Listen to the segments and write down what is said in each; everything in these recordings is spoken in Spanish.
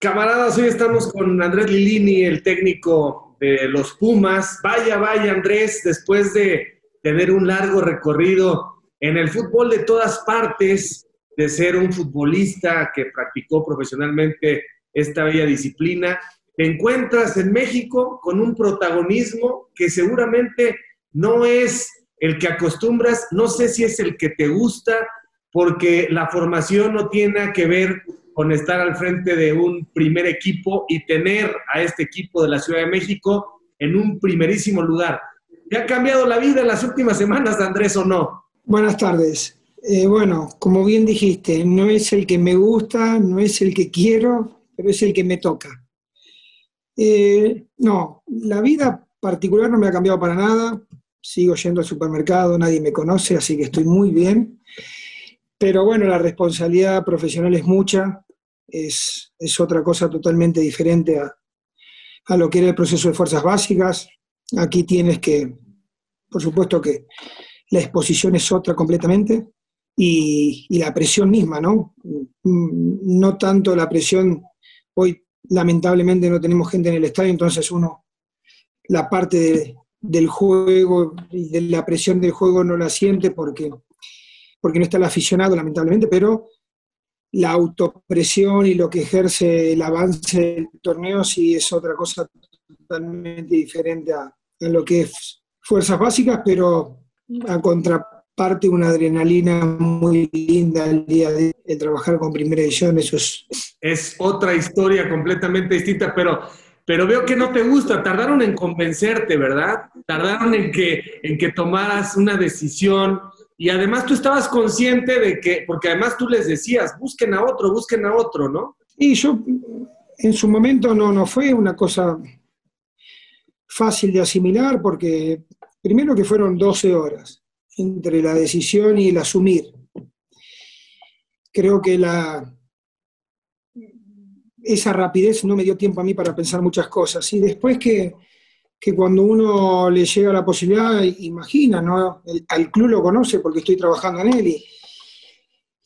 Camaradas, hoy estamos con Andrés Lilini, el técnico de los Pumas. Vaya, vaya, Andrés, después de tener un largo recorrido en el fútbol de todas partes, de ser un futbolista que practicó profesionalmente esta bella disciplina, te encuentras en México con un protagonismo que seguramente no es el que acostumbras, no sé si es el que te gusta, porque la formación no tiene que ver con estar al frente de un primer equipo y tener a este equipo de la Ciudad de México en un primerísimo lugar. ¿Te ha cambiado la vida en las últimas semanas, Andrés, o no? Buenas tardes. Eh, bueno, como bien dijiste, no es el que me gusta, no es el que quiero, pero es el que me toca. Eh, no, la vida particular no me ha cambiado para nada. Sigo yendo al supermercado, nadie me conoce, así que estoy muy bien. Pero bueno, la responsabilidad profesional es mucha es, otra cosa totalmente diferente a, lo que era el proceso de fuerzas básicas. Aquí tienes que, por supuesto que la exposición es otra completamente y, la presión misma, ¿no? No tanto la presión, hoy lamentablemente no tenemos gente en el estadio, entonces uno, la parte del juego y de la presión del juego no la siente porque, porque no está el aficionado, lamentablemente, pero la autopresión y lo que ejerce el avance del torneo sí es otra cosa totalmente diferente a, lo que es fuerzas básicas, pero a contraparte una adrenalina muy linda el día de, trabajar con primera edición, eso es... Es otra historia completamente distinta, pero, pero veo que no te gusta, tardaron en convencerte, ¿verdad? Tardaron en que, en que tomaras una decisión, y además tú estabas consciente de que, porque además tú les decías, busquen a otro, busquen a otro, ¿no? Y yo, en su momento no, no fue una cosa fácil de asimilar, porque primero que fueron 12 horas entre la decisión y el asumir. Creo que la, esa rapidez no me dio tiempo a mí para pensar muchas cosas. Y después que que cuando uno le llega la posibilidad, imagina, ¿no? al club lo conoce porque estoy trabajando en él y,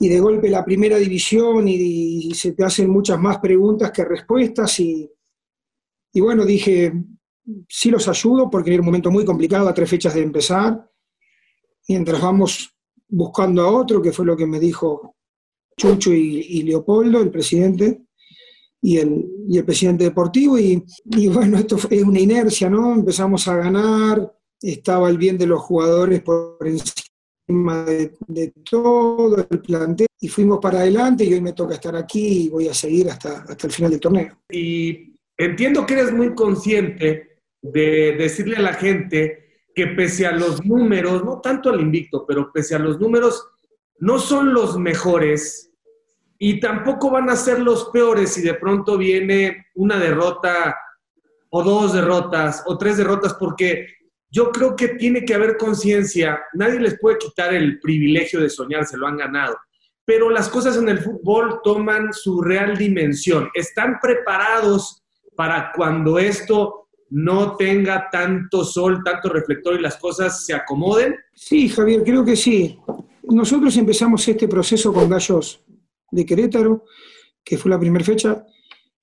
de golpe la primera división y, se te hacen muchas más preguntas que respuestas y, y bueno, dije, sí los ayudo porque era un momento muy complicado a tres fechas de empezar, mientras vamos buscando a otro, que fue lo que me dijo Chucho y Leopoldo, el presidente, y el, y el presidente deportivo. Y, y, bueno, esto fue una inercia, ¿no? Empezamos a ganar, estaba el bien de los jugadores por encima de, de, todo el plantel y fuimos para adelante y hoy me toca estar aquí y voy a seguir hasta, hasta el final del torneo. Y entiendo que eres muy consciente de decirle a la gente que pese a los números, no tanto al invicto, pero pese a los números, no son los mejores y tampoco van a ser los peores si de pronto viene una derrota o dos derrotas o tres derrotas, porque yo creo que tiene que haber conciencia, nadie les puede quitar el privilegio de soñar, se lo han ganado, pero las cosas en el fútbol toman su real dimensión, están preparados para cuando esto no tenga tanto sol, tanto reflector y las cosas se acomoden? Sí, Javier, creo que sí. Nosotros empezamos este proceso con Gallos de Querétaro, que fue la primera fecha,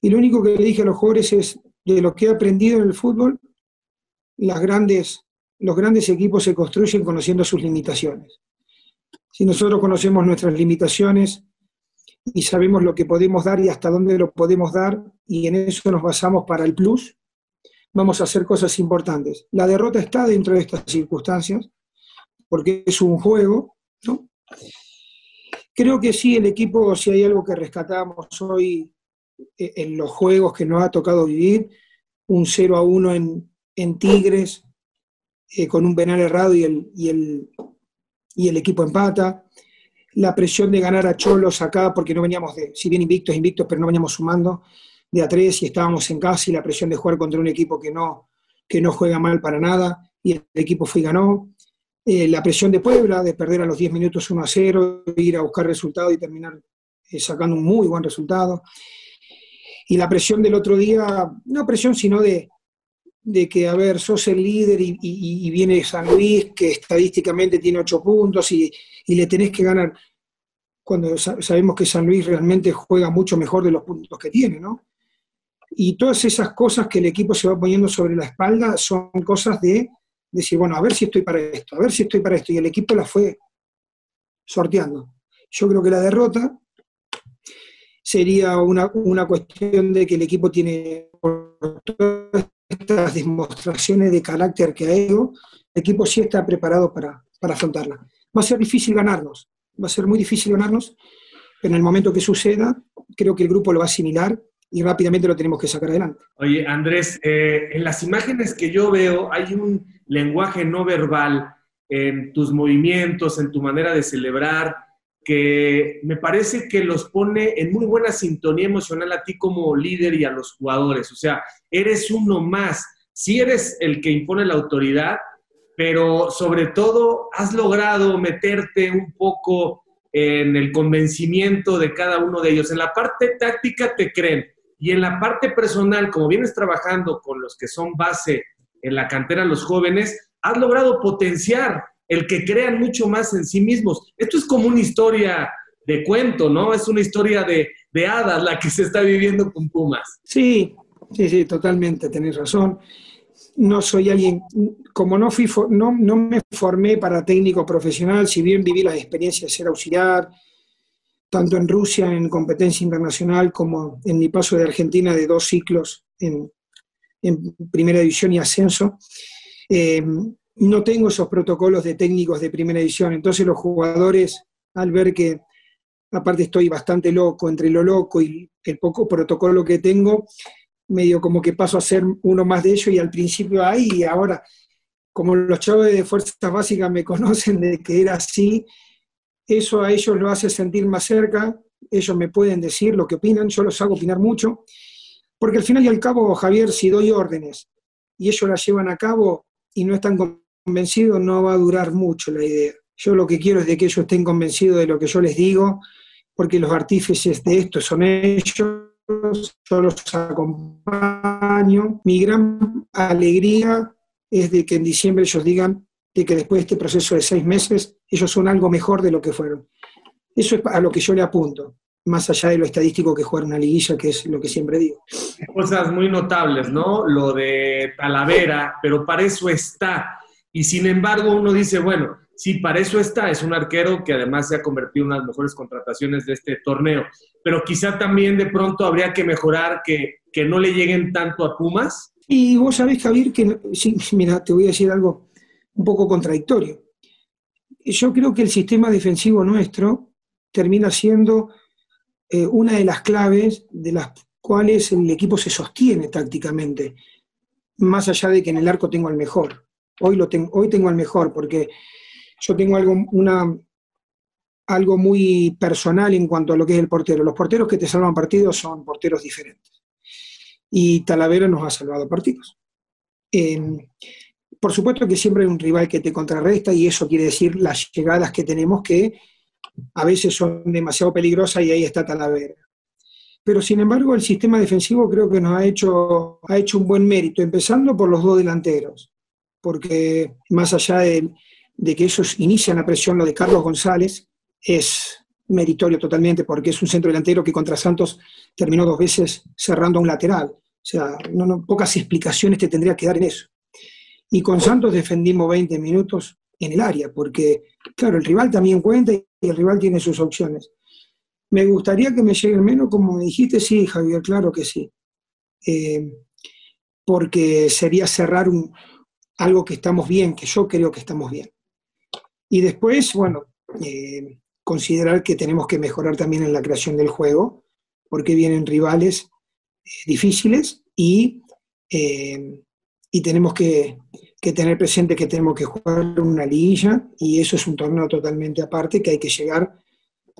y lo único que le dije a los jugadores es, de lo que he aprendido en el fútbol, las grandes, los grandes equipos se construyen conociendo sus limitaciones. Si nosotros conocemos nuestras limitaciones y sabemos lo que podemos dar y hasta dónde lo podemos dar, y en eso nos basamos para el plus, vamos a hacer cosas importantes. La derrota está dentro de estas circunstancias, porque es un juego, ¿no? Creo que sí, el equipo, si hay algo que rescatamos hoy eh, en los juegos que nos ha tocado vivir, un 0 a 1 en, Tigres, eh, con un penal errado y el, y, el, y el equipo empata. La presión de ganar a Cholos acá, porque no veníamos de, si bien invictos, invictos, pero no veníamos sumando de a tres y estábamos en casa y la presión de jugar contra un equipo que no, que no juega mal para nada y el equipo fue y ganó. Eh, la presión de Puebla, de perder a los 10 minutos 1 a 0, ir a buscar resultados y terminar eh, sacando un muy buen resultado. Y la presión del otro día, no presión, sino de, que, a ver, sos el líder y, viene San Luis, que estadísticamente tiene 8 puntos y, le tenés que ganar, cuando sabemos que San Luis realmente juega mucho mejor de los puntos que tiene, ¿no? Y todas esas cosas que el equipo se va poniendo sobre la espalda son cosas de decir, bueno, a ver si estoy para esto, a ver si estoy para esto. Y el equipo la fue sorteando. Yo creo que la derrota sería una, una cuestión de que el equipo tiene todas estas demostraciones de carácter que ha hecho, el equipo sí está preparado para, para afrontarla. Va a ser difícil ganarnos, va a ser muy difícil ganarnos, pero en el momento que suceda, creo que el grupo lo va a asimilar y rápidamente lo tenemos que sacar adelante. Oye, Andrés, eh, en las imágenes que yo veo hay un lenguaje no verbal en tus movimientos, en tu manera de celebrar, que me parece que los pone en muy buena sintonía emocional a ti como líder y a los jugadores. O sea, eres uno más. Sí eres el que impone la autoridad, pero sobre todo has logrado meterte un poco en el convencimiento de cada uno de ellos. En la parte táctica te creen y en la parte personal, como vienes trabajando con los que son base en la cantera, los jóvenes, has logrado potenciar el que crean mucho más en sí mismos. Esto es como una historia de cuento, ¿no? Es una historia de, de hadas la que se está viviendo con Pumas. Sí, sí, sí, totalmente, tenés razón. No soy alguien, como no, fui, no, no me formé para técnico profesional, si bien viví la experiencia de ser auxiliar, tanto en Rusia en competencia internacional como en mi paso de Argentina de dos ciclos en, en primera división y ascenso. Eh, no tengo esos protocolos de técnicos de primera edición, entonces los jugadores, al ver que aparte estoy bastante loco, entre lo loco y el poco protocolo que tengo, medio como que paso a ser uno más de ellos y al principio ahí y ahora, como los chavos de Fuerzas Básicas me conocen de que era así, eso a ellos lo hace sentir más cerca, ellos me pueden decir lo que opinan, yo los hago opinar mucho, porque al final y al cabo, Javier, si doy órdenes y ellos las llevan a cabo y no están convencido, no va a durar mucho la idea. Yo lo que quiero es de que ellos estén convencidos de lo que yo les digo, porque los artífices de esto son ellos, yo los acompaño. Mi gran alegría es de que en diciembre ellos digan de que después de este proceso de seis meses, ellos son algo mejor de lo que fueron. Eso es a lo que yo le apunto, más allá de lo estadístico que jugar una liguilla, que es lo que siempre digo. Cosas muy notables, ¿no? Lo de Talavera, pero para eso está y sin embargo, uno dice, bueno, sí, para eso está, es un arquero que además se ha convertido en una de las mejores contrataciones de este torneo, pero quizá también de pronto habría que mejorar que, que no le lleguen tanto a Pumas. Y vos sabés, Javier, que, sí, mira, te voy a decir algo un poco contradictorio. Yo creo que el sistema defensivo nuestro termina siendo eh, una de las claves de las cuales el equipo se sostiene tácticamente, más allá de que en el arco tengo el mejor. Hoy, lo tengo, hoy tengo el mejor porque yo tengo algo, una, algo muy personal en cuanto a lo que es el portero. Los porteros que te salvan partidos son porteros diferentes. Y Talavera nos ha salvado partidos. Por supuesto que siempre hay un rival que te contrarresta y eso quiere decir las llegadas que tenemos que a veces son demasiado peligrosas y ahí está Talavera. Pero sin embargo el sistema defensivo creo que nos ha hecho, ha hecho un buen mérito, empezando por los dos delanteros porque más allá de, que ellos inician la presión, lo de Carlos González es meritorio totalmente, porque es un centro delantero que contra Santos terminó dos veces cerrando a un lateral. O sea, no, pocas explicaciones te tendría que dar en eso. Y con Santos defendimos 20 minutos en el área, porque, claro, el rival también cuenta y el rival tiene sus opciones. Me gustaría que me lleguen menos, como dijiste, sí, Javier, claro que sí. Eh, porque sería cerrar un, algo que estamos bien, que yo creo que estamos bien. Y después, bueno, eh, considerar que tenemos que mejorar también en la creación del juego, porque vienen rivales eh, difíciles y, y tenemos que, tener presente que tenemos que jugar una liguilla y eso es un torneo totalmente aparte que hay que llegar,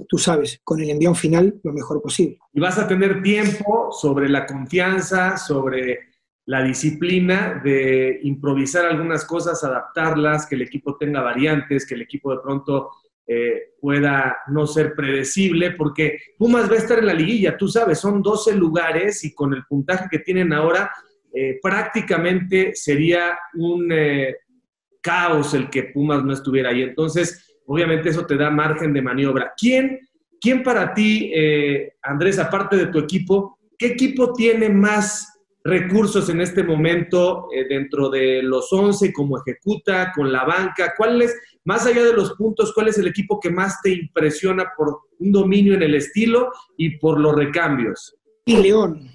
tú sabes, con el envión final lo mejor posible. Y vas a tener tiempo sobre la confianza, sobre la disciplina de improvisar algunas cosas, adaptarlas, que el equipo tenga variantes, que el equipo de pronto eh, pueda no ser predecible, porque Pumas va a estar en la liguilla, tú sabes, son 12 lugares y con el puntaje que tienen ahora, eh, prácticamente sería un eh, caos el que Pumas no estuviera ahí. Entonces, obviamente eso te da margen de maniobra. ¿Quién, quién para ti, Andrés, aparte de tu equipo, ¿qué equipo tiene más recursos en este momento eh, dentro de los 11, como ejecuta, con la banca? ¿Cuál es, más allá de los puntos, cuál es el equipo que más te impresiona por un dominio en el estilo y por los recambios? Y León.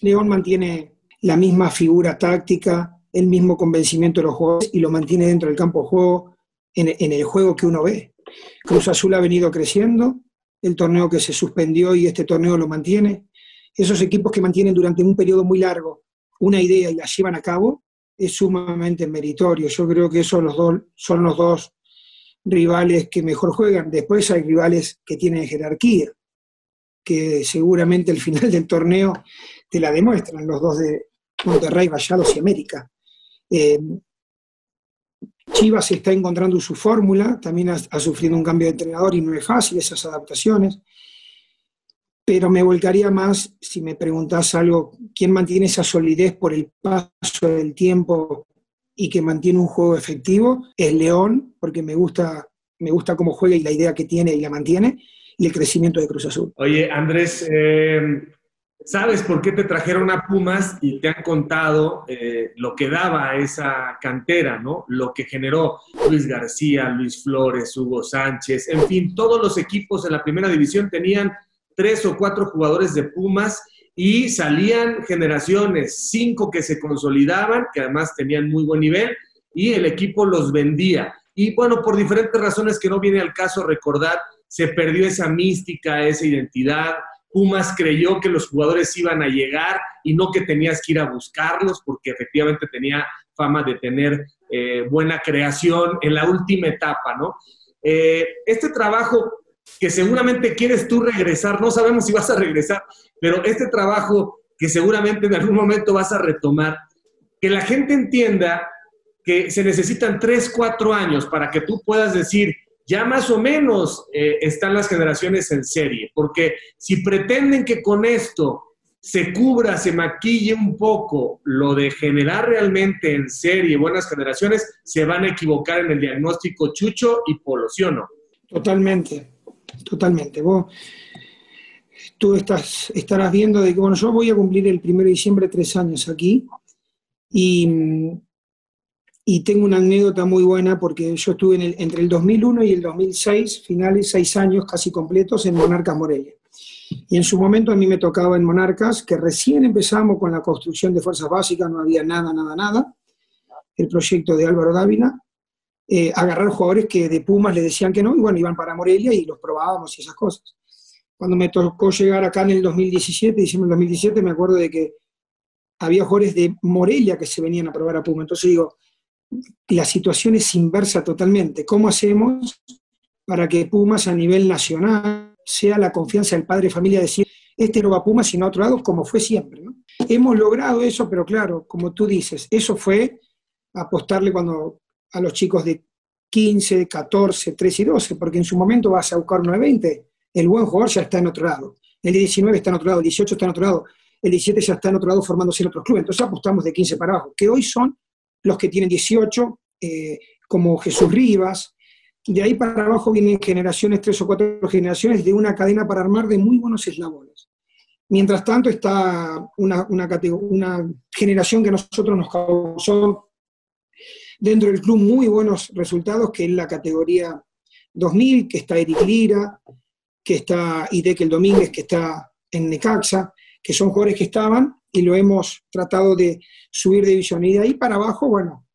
León mantiene la misma figura táctica, el mismo convencimiento de los jugadores y lo mantiene dentro del campo de juego, en, el juego que uno ve. Cruz Azul ha venido creciendo, el torneo que se suspendió y este torneo lo mantiene esos equipos que mantienen durante un periodo muy largo una idea y la llevan a cabo, es sumamente meritorio. Yo creo que esos son los dos rivales que mejor juegan. Después hay rivales que tienen jerarquía, que seguramente al final del torneo te la demuestran, los dos de Monterrey, Vallados y América. Eh, Chivas está encontrando su fórmula, también ha, sufrido un cambio de entrenador y no es fácil esas adaptaciones pero me volcaría más, si me preguntas algo, ¿quién mantiene esa solidez por el paso del tiempo y que mantiene un juego efectivo? Es León, porque me gusta, me gusta cómo juega y la idea que tiene y la mantiene, y el crecimiento de Cruz Azul. Oye, Andrés, eh, ¿sabes por qué te trajeron a Pumas y te han contado eh, lo que daba esa cantera, ¿no? Lo que generó Luis García, Luis Flores, Hugo Sánchez, en fin, todos los equipos en la primera división tenían tres o cuatro jugadores de Pumas y salían generaciones, cinco que se consolidaban, que además tenían muy buen nivel, y el equipo los vendía. Y bueno, por diferentes razones que no viene al caso recordar, se perdió esa mística, esa identidad. Pumas creyó que los jugadores iban a llegar y no que tenías que ir a buscarlos, porque efectivamente tenía fama de tener eh, buena creación en la última etapa, ¿no? Eh, este trabajo que seguramente quieres tú regresar, no sabemos si vas a regresar, pero este trabajo que seguramente en algún momento vas a retomar, que la gente entienda que se necesitan tres, cuatro años para que tú puedas decir, ya más o menos eh, están las generaciones en serie, porque si pretenden que con esto se cubra, se maquille un poco lo de generar realmente en serie buenas generaciones, se van a equivocar en el diagnóstico Chucho y Polo, ¿sí o no? Totalmente, totalmente. Tú estás, estarás viendo de que, bueno, yo voy a cumplir el 1 de diciembre tres años aquí y, y tengo una anécdota muy buena porque yo estuve en el, entre el 2001 y el 2006, finales, seis años casi completos en Monarcas Morelia. Y en su momento a mí me tocaba en Monarcas, que recién empezamos con la construcción de fuerzas básicas, no había nada, nada, nada, el proyecto de Álvaro Dávila, eh, agarrar jugadores que de Pumas le decían que no, y bueno, iban para Morelia y los probábamos y esas cosas. Cuando me tocó llegar acá en el 2017, diciembre del 2017, me acuerdo de que había jugadores de Morelia que se venían a probar a Pumas. Entonces digo, la situación es inversa totalmente. ¿Cómo hacemos para que Pumas a nivel nacional sea la confianza del padre de familia decir, este no va a Pumas sino a otro lado, como fue siempre? Hemos logrado eso, pero claro, como tú dices, eso fue apostarle cuando a los chicos de 15, 14, 13 y 12, porque en su momento vas a buscar 9-20, el buen jugador ya está en otro lado, el 19 está en otro lado, el 18 está en otro lado, el 17 ya está en otro lado formándose en otros clubes, entonces apostamos de 15 para abajo, que hoy son los que tienen 18, eh, como Jesús Rivas, de ahí para abajo vienen generaciones, tres o cuatro generaciones de una cadena para armar de muy buenos eslabones. Mientras tanto está una, una, una generación que a nosotros nos causó dentro del club muy buenos resultados, que es la categoría 2000, que está Eric Lira, que está Idekel Domínguez, que está en Necaxa, que son jugadores que estaban y lo hemos tratado de subir de división. Y de ahí para abajo, bueno,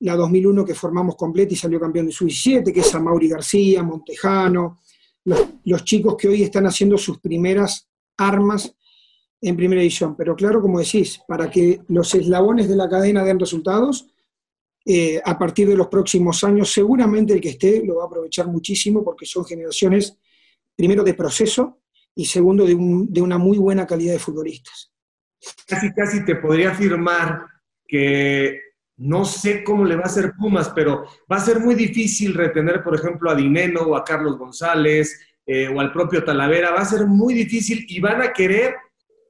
la 2001 que formamos completa y salió campeón de sub-17, que es a Mauri García, Montejano, los, chicos que hoy están haciendo sus primeras armas en primera división. Pero claro, como decís, para que los eslabones de la cadena den resultados, eh, a partir de los próximos años, seguramente el que esté lo va a aprovechar muchísimo porque son generaciones, primero, de proceso y segundo, de, una muy buena calidad de futbolistas. Casi, casi te podría afirmar que no sé cómo le va a hacer Pumas, pero va a ser muy difícil retener, por ejemplo, a Dineno o a Carlos González eh, o al propio Talavera. Va a ser muy difícil y van a querer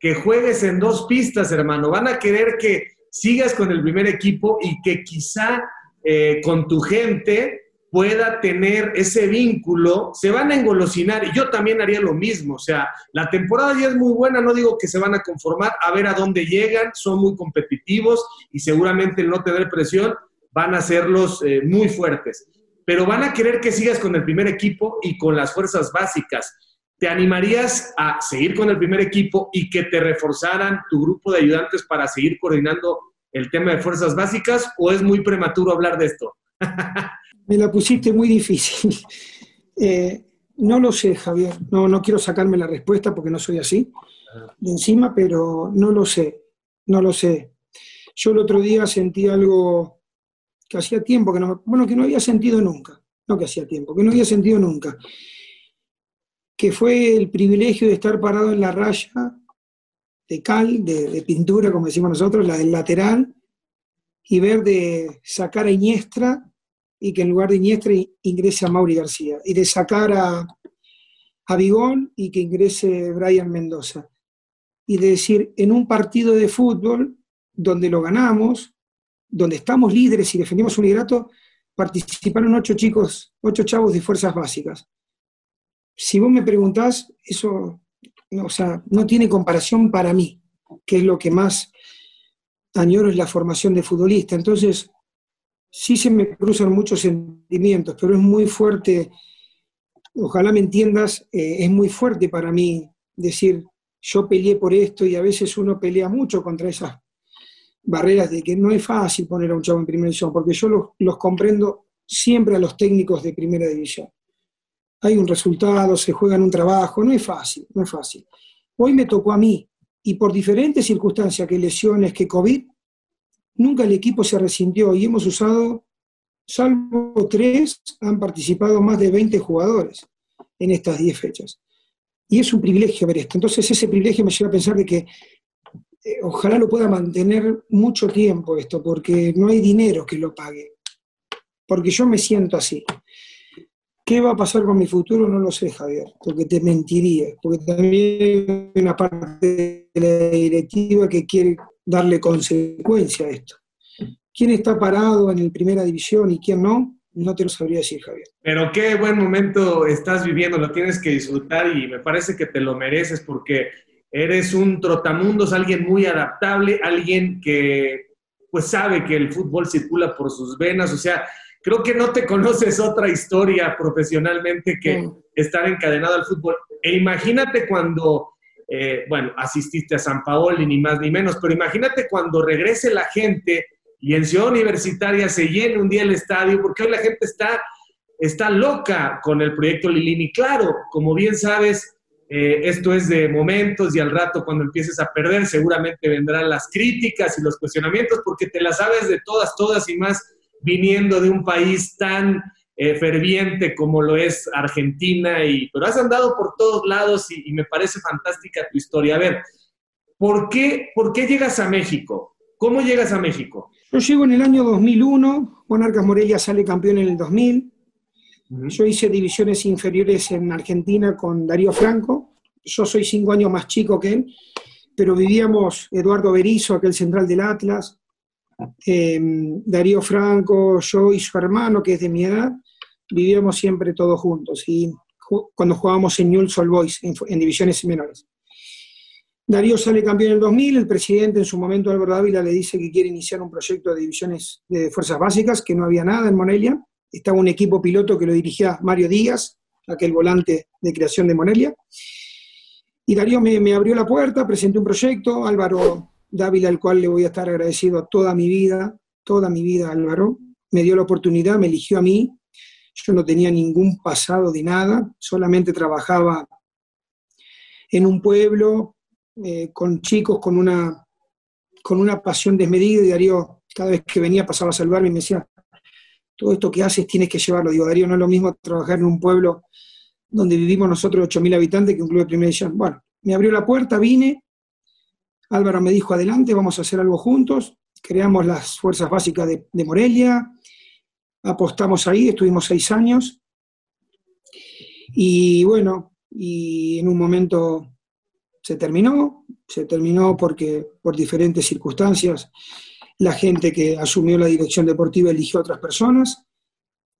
que juegues en dos pistas, hermano. Van a querer que sigas con el primer equipo y que quizá eh, con tu gente pueda tener ese vínculo, se van a engolosinar y yo también haría lo mismo. O sea, la temporada ya es muy buena, no digo que se van a conformar, a ver a dónde llegan, son muy competitivos y seguramente el no tener presión van a hacerlos eh, muy fuertes. Pero van a querer que sigas con el primer equipo y con las fuerzas básicas. ¿Te animarías a seguir con el primer equipo y que te reforzaran tu grupo de ayudantes para seguir coordinando el tema de fuerzas básicas o es muy prematuro hablar de esto? Me la pusiste muy difícil. Eh, no lo sé, Javier. No, no quiero sacarme la respuesta porque no soy así de encima, pero no lo sé. No lo sé. Yo el otro día sentí algo que hacía tiempo que no, bueno, que no había sentido nunca. No que hacía tiempo, que no había sentido nunca. Que fue el privilegio de estar parado en la raya de cal, de, pintura, como decimos nosotros, la del lateral, y ver de sacar a Iniestra y que en lugar de Iniestra ingrese a Mauri García, y de sacar a, a Bigón y que ingrese Brian Mendoza. Y de decir, en un partido de fútbol donde lo ganamos, donde estamos líderes y defendimos un liderato, participaron ocho chicos, ocho chavos de fuerzas básicas. Si vos me preguntás, eso o sea, no tiene comparación para mí, que es lo que más añoro es la formación de futbolista. Entonces, sí se me cruzan muchos sentimientos, pero es muy fuerte, ojalá me entiendas, eh, es muy fuerte para mí decir, yo peleé por esto y a veces uno pelea mucho contra esas barreras de que no es fácil poner a un chavo en primera división, porque yo los, comprendo siempre a los técnicos de primera división hay un resultado, se juega un trabajo, no es fácil, no es fácil. Hoy me tocó a mí y por diferentes circunstancias, que lesiones, que COVID, nunca el equipo se resintió y hemos usado, salvo tres, han participado más de 20 jugadores en estas 10 fechas. Y es un privilegio ver esto. Entonces ese privilegio me lleva a pensar de que eh, ojalá lo pueda mantener mucho tiempo esto, porque no hay dinero que lo pague. Porque yo me siento así. ¿Qué va a pasar con mi futuro? No lo sé, Javier, porque te mentiría, porque también hay una parte de la directiva que quiere darle consecuencia a esto. ¿Quién está parado en el primera división y quién no? No te lo sabría decir, Javier. Pero qué buen momento estás viviendo, lo tienes que disfrutar y me parece que te lo mereces porque eres un trotamundos, alguien muy adaptable, alguien que pues sabe que el fútbol circula por sus venas, o sea, creo que no te conoces otra historia profesionalmente que estar encadenado al fútbol. E imagínate cuando, eh, bueno, asististe a San Paolo, ni más ni menos, pero imagínate cuando regrese la gente y en Ciudad Universitaria se llene un día el estadio, porque hoy la gente está, está loca con el proyecto Lilini. Claro, como bien sabes, eh, esto es de momentos y al rato cuando empieces a perder seguramente vendrán las críticas y los cuestionamientos porque te las sabes de todas, todas y más viniendo de un país tan eh, ferviente como lo es Argentina, y, pero has andado por todos lados y, me parece fantástica tu historia. A ver, ¿por qué, ¿por qué llegas a México? ¿Cómo llegas a México? Yo llego en el año 2001, Juan Arcas Morelia sale campeón en el 2000. Yo hice divisiones inferiores en Argentina con Darío Franco. Yo soy cinco años más chico que él, pero vivíamos Eduardo Berizo, aquel central del Atlas, Em, Darío Franco, yo y su hermano, que es de mi edad, vivíamos siempre todos juntos, y cuando jugábamos en Newell's Old Boys, en, divisiones menores. Darío sale campeón en el 2000, el presidente en su momento, Álvaro Dávila, le dice que quiere iniciar un proyecto de divisiones de fuerzas básicas, que no había nada en Monelia, estaba un equipo piloto que lo dirigía Mario Díaz, aquel volante de creación de Monelia, y Darío me, me abrió la puerta, presenté un proyecto, Álvaro Dávila, al cual le voy a estar agradecido toda mi vida, toda mi vida, Álvaro. Me dio la oportunidad, me eligió a mí. Yo no tenía ningún pasado de nada, solamente trabajaba en un pueblo eh, con chicos con una, con una pasión desmedida y Darío, cada vez que venía pasaba a salvarme y me decía, todo esto que haces tienes que llevarlo. Digo, Darío, no es lo mismo trabajar en un pueblo donde vivimos nosotros 8.000 habitantes que un club de primera. Bueno, me abrió la puerta, vine, Álvaro me dijo, adelante, vamos a hacer algo juntos. Creamos las fuerzas básicas de, Morelia, apostamos ahí, estuvimos seis años. Y bueno, y en un momento se terminó, se terminó porque por diferentes circunstancias la gente que asumió la dirección deportiva eligió otras personas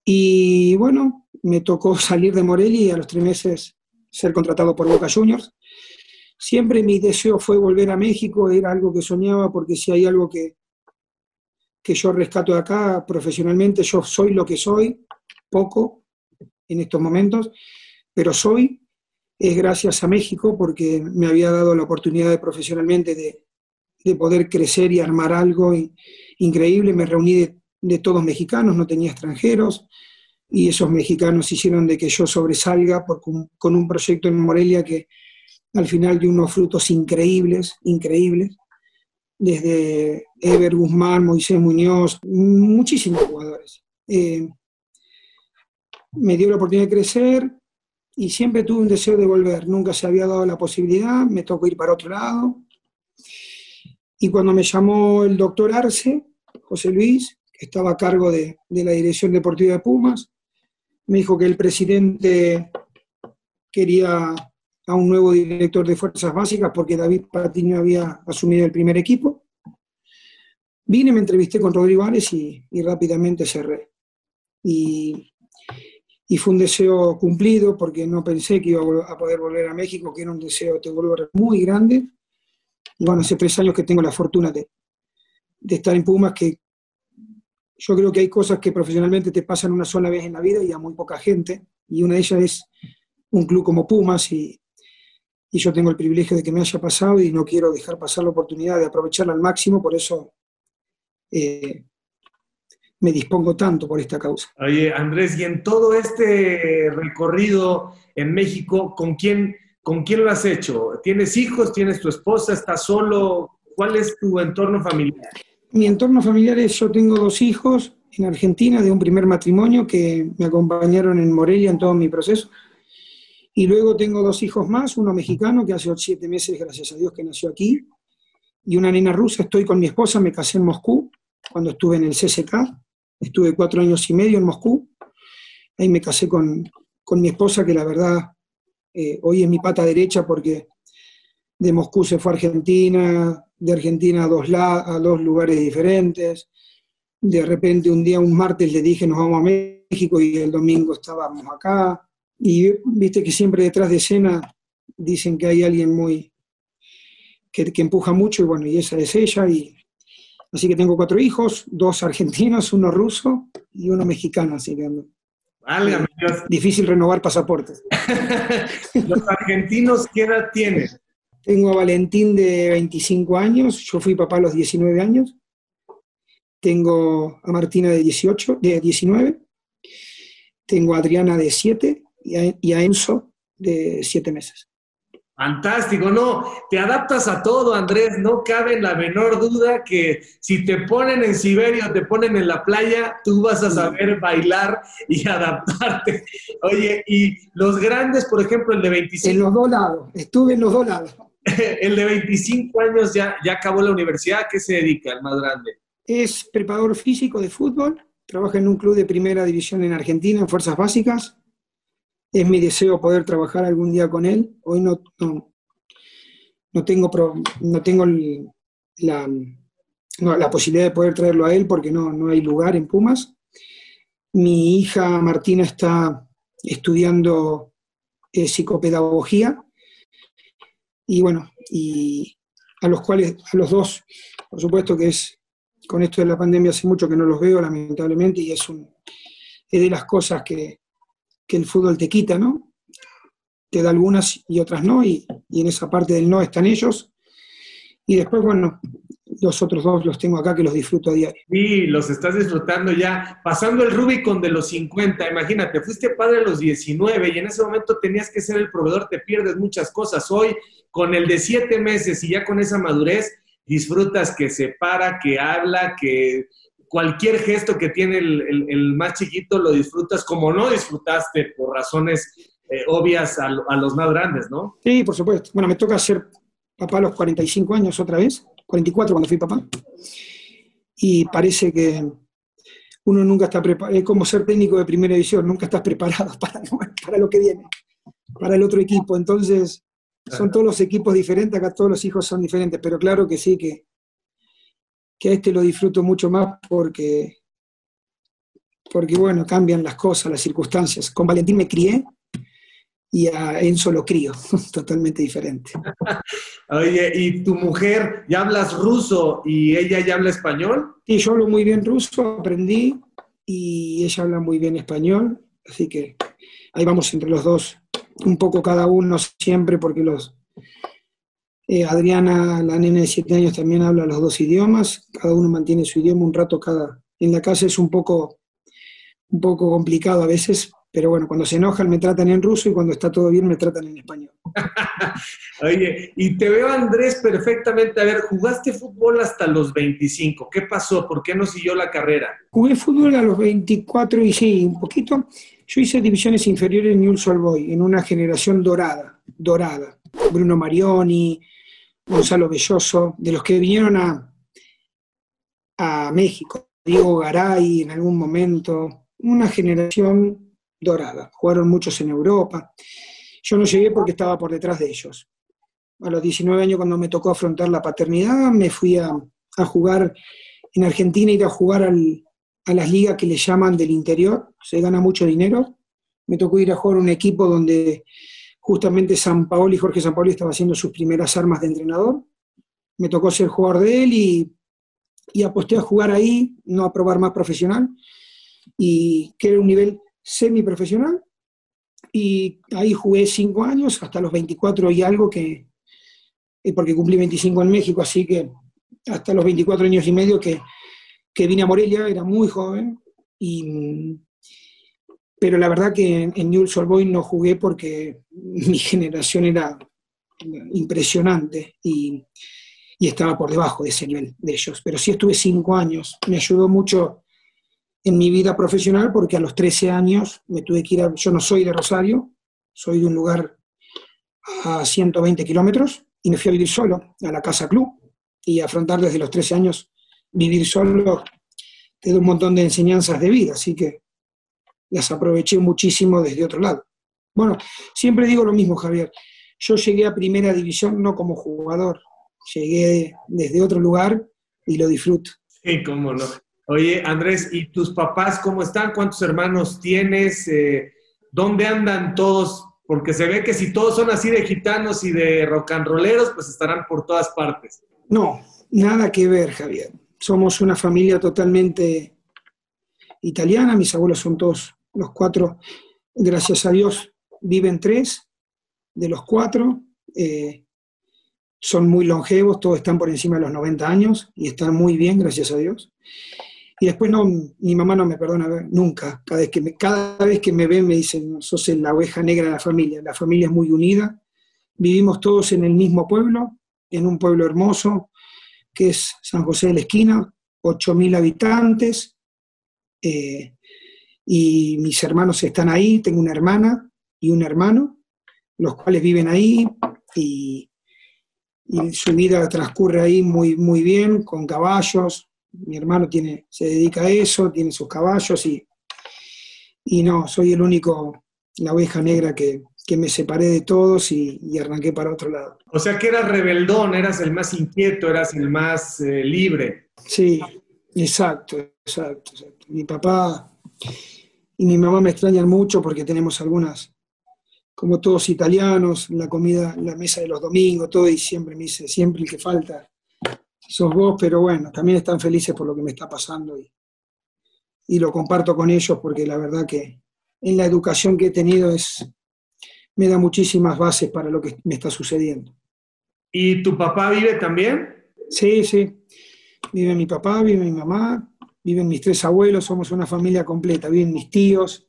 Y bueno, me tocó salir de Morelia y a los tres meses ser contratado por Boca Juniors. Siempre mi deseo fue volver a México, era algo que soñaba porque si hay algo que, que yo rescato de acá profesionalmente, yo soy lo que soy, poco en estos momentos, pero soy, es gracias a México porque me había dado la oportunidad de profesionalmente de, de poder crecer y armar algo increíble. Me reuní de, todos mexicanos, no tenía extranjeros, y esos mexicanos hicieron de que yo sobresalga con un proyecto en Morelia que al final dio unos frutos increíbles, increíbles, desde Ever Guzmán, Moisés Muñoz, muchísimos jugadores. Eh, me dio la oportunidad de crecer y siempre tuve un deseo de volver. Nunca se había dado la posibilidad, me tocó ir para otro lado. Y cuando me llamó el doctor Arce, José Luis, que estaba a cargo de, la dirección deportiva de Pumas, me dijo que el presidente quería a un nuevo director de fuerzas básicas porque David Patiño había asumido el primer equipo. Vine, me entrevisté con Rodrigo Álvarez y, rápidamente cerré. Y, y, fue un deseo cumplido porque no pensé que iba a poder volver a México, que era un deseo, te vuelvo muy grande bueno, hace tres años que tengo la fortuna de, estar en Pumas, que yo creo que hay cosas que profesionalmente te pasan una sola vez en la vida y a muy poca gente, y una de ellas es un club como Pumas, y, yo tengo el privilegio de que me haya pasado y no quiero dejar pasar la oportunidad de aprovecharla al máximo, por eso eh, me dispongo tanto por esta causa. Oye, Andrés, y en todo este recorrido en México, ¿con quién ¿Con quién lo has hecho? ¿Tienes hijos? ¿Tienes tu esposa? ¿Estás solo? ¿Cuál es tu entorno familiar? Mi entorno familiar es, yo tengo dos hijos en Argentina de un primer matrimonio que me acompañaron en Morelia en todo mi proceso. Y luego tengo dos hijos más, uno mexicano que hace siete meses, gracias a Dios, que nació aquí, y una nena rusa. Estoy con mi esposa, me casé en Moscú cuando estuve en el CSK. Estuve cuatro años y medio en Moscú. Ahí me casé con, con mi esposa, que la verdad eh, hoy es mi pata derecha porque de Moscú se fue a Argentina, de Argentina a dos, a dos lugares diferentes. De repente un día, un martes, le dije nos vamos a México y el domingo estábamos acá. Y viste que siempre detrás de escena dicen que hay alguien muy que, empuja mucho y bueno, y esa es ella. Y, así que tengo cuatro hijos, dos argentinos, uno ruso y uno mexicano. Así que Difícil renovar pasaportes. ¿Los argentinos qué edad tienen? Tengo a Valentín de 25 años, yo fui papá a los 19 años. Tengo a Martina de 18, de 19. Tengo a Adriana de 7 y a Enzo de 7 meses. Fantástico, no, te adaptas a todo, Andrés, no cabe la menor duda que si te ponen en Siberia o te ponen en la playa, tú vas a saber bailar y adaptarte. Oye, y los grandes, por ejemplo, el de 25... En los dos lados, estuve en los dos lados. el de 25 años ya, ya acabó la universidad, ¿a qué se dedica el más grande? Es preparador físico de fútbol, trabaja en un club de primera división en Argentina, en Fuerzas Básicas, es mi deseo poder trabajar algún día con él. Hoy no, no, tengo, no tengo la, la, posibilidad de poder traerlo a él porque no, no hay lugar en Pumas. Mi hija Martina está estudiando eh, psicopedagogía y bueno, y a los cuales, a los dos, por supuesto que es, con esto de la pandemia hace mucho que no los veo, lamentablemente, y es, un, es de las cosas que, que el fútbol te quita, ¿no? Te da algunas y otras no, y, en esa parte del no están ellos. Y después, bueno, los otros dos los tengo acá que los disfruto a diario. Sí, los estás disfrutando ya, pasando el Rubicon de los 50, imagínate, fuiste padre a los 19 y en ese momento tenías que ser el proveedor, te pierdes muchas cosas. Hoy, con el de 7 meses y ya con esa madurez, disfrutas que se para, que habla, que cualquier gesto que tiene el, más chiquito lo disfrutas como no disfrutaste por razones eh, obvias a, los más grandes, ¿no? Sí, por supuesto. Bueno, me toca ser papá a los 45 años otra vez, 44 cuando fui papá. Y parece que uno nunca está preparado, es como ser técnico de primera división, nunca estás preparado para, para lo que viene, para el otro equipo. Entonces, son todos los equipos diferentes, acá todos los hijos son diferentes, pero claro que sí, que, que a este lo disfruto mucho más porque porque bueno, cambian las cosas, las circunstancias. Con Valentín me crié y a Enzo lo crío, totalmente diferente. Oye, ¿y tu mujer ya hablas ruso y ella ya habla español? Sí, yo hablo muy bien ruso, aprendí y ella habla muy bien español, así que ahí vamos entre los dos, un poco cada uno siempre, porque los... Eh, Adriana, la nena de siete años, también habla los dos idiomas, cada uno mantiene su idioma un rato cada... En la casa es un poco, un poco complicado a veces, pero bueno, cuando se enojan me tratan en ruso y cuando está todo bien me tratan en español. Oye, y te veo Andrés perfectamente. A ver, jugaste fútbol hasta los 25. ¿Qué pasó? ¿Por qué no siguió la carrera? Jugué fútbol a los 24 y sí, un poquito. Yo hice divisiones inferiores en Newell's Old Boy, en una generación dorada, dorada. Bruno Marioni, Gonzalo Belloso, de los que vinieron a, a México. Diego Garay en algún momento. Una generación dorada. Jugaron muchos en Europa. Yo no llegué porque estaba por detrás de ellos. A los 19 años, cuando me tocó afrontar la paternidad, me fui a, jugar en Argentina, ir a jugar a las ligas que le llaman del interior. Se gana mucho dinero. Me tocó ir a jugar un equipo donde justamente San Paolo y Jorge San Paolo estaban haciendo sus primeras armas de entrenador. Me tocó ser jugador de él y, y aposté a jugar ahí, no a probar más profesional. Y que era un nivel semiprofesional y ahí jugué cinco años, hasta los 24 y algo, que, eh, porque cumplí 25 en México, así que hasta los 24 años y medio que, que vine a Morelia, era muy joven, y, pero la verdad que en, en Newell's Old Boys no jugué porque mi generación era impresionante y, y, estaba por debajo de ese nivel de ellos. Pero sí estuve cinco años, me ayudó mucho en mi vida profesional porque a los 13 años me tuve que ir a, yo no soy de Rosario, soy de un lugar a 120 kilómetros y me fui a vivir solo a la Casa Club. Y afrontar desde los 13 años vivir solo te da un montón de enseñanzas de vida, así que las aproveché muchísimo desde otro lado. Bueno, siempre digo lo mismo, Javier. Yo llegué a primera división no como jugador, llegué desde otro lugar y lo disfruto. Sí, cómo no. Oye, Andrés, ¿y tus papás cómo están? ¿Cuántos hermanos tienes? Eh, ¿Dónde andan todos? Porque se ve que si todos son así de gitanos y de rock and rolleros, pues estarán por todas partes. No, nada que ver, Javier. Somos una familia totalmente italiana. Mis abuelos son todos, los cuatro, gracias a Dios, viven tres de los cuatro. Eh, son muy longevos, todos están por encima de los 90 años y están muy bien, gracias a Dios. Y después no, mi mamá no me perdona nunca. Cada vez que me, cada vez que me ven me dicen, sos la oveja negra de la familia. La familia es muy unida. Vivimos todos en el mismo pueblo, en un pueblo hermoso, que es San José de la Esquina, 8.000 habitantes. Eh, y mis hermanos están ahí. Tengo una hermana y un hermano, los cuales viven ahí y, y su vida transcurre ahí muy, muy bien, con caballos, mi hermano tiene, se dedica a eso, tiene sus caballos y, y no, soy el único, la oveja negra que, me separé de todos y, arranqué para otro lado. O sea que eras rebeldón, eras el más inquieto, eras el más eh, libre. Sí, exacto, exacto, exacto. Mi papá y mi mamá me extrañan mucho porque tenemos algunas, como todos italianos, la comida, la mesa de los domingos, todo, y siempre me dice, siempre el que falta sos vos, pero bueno, también están felices por lo que me está pasando y, y lo comparto con ellos porque la verdad que en la educación que he tenido es, me da muchísimas bases para lo que me está sucediendo. ¿Y tu papá vive también? Sí, sí. Vive mi papá, vive mi mamá, viven mis tres abuelos, somos una familia completa, viven mis tíos,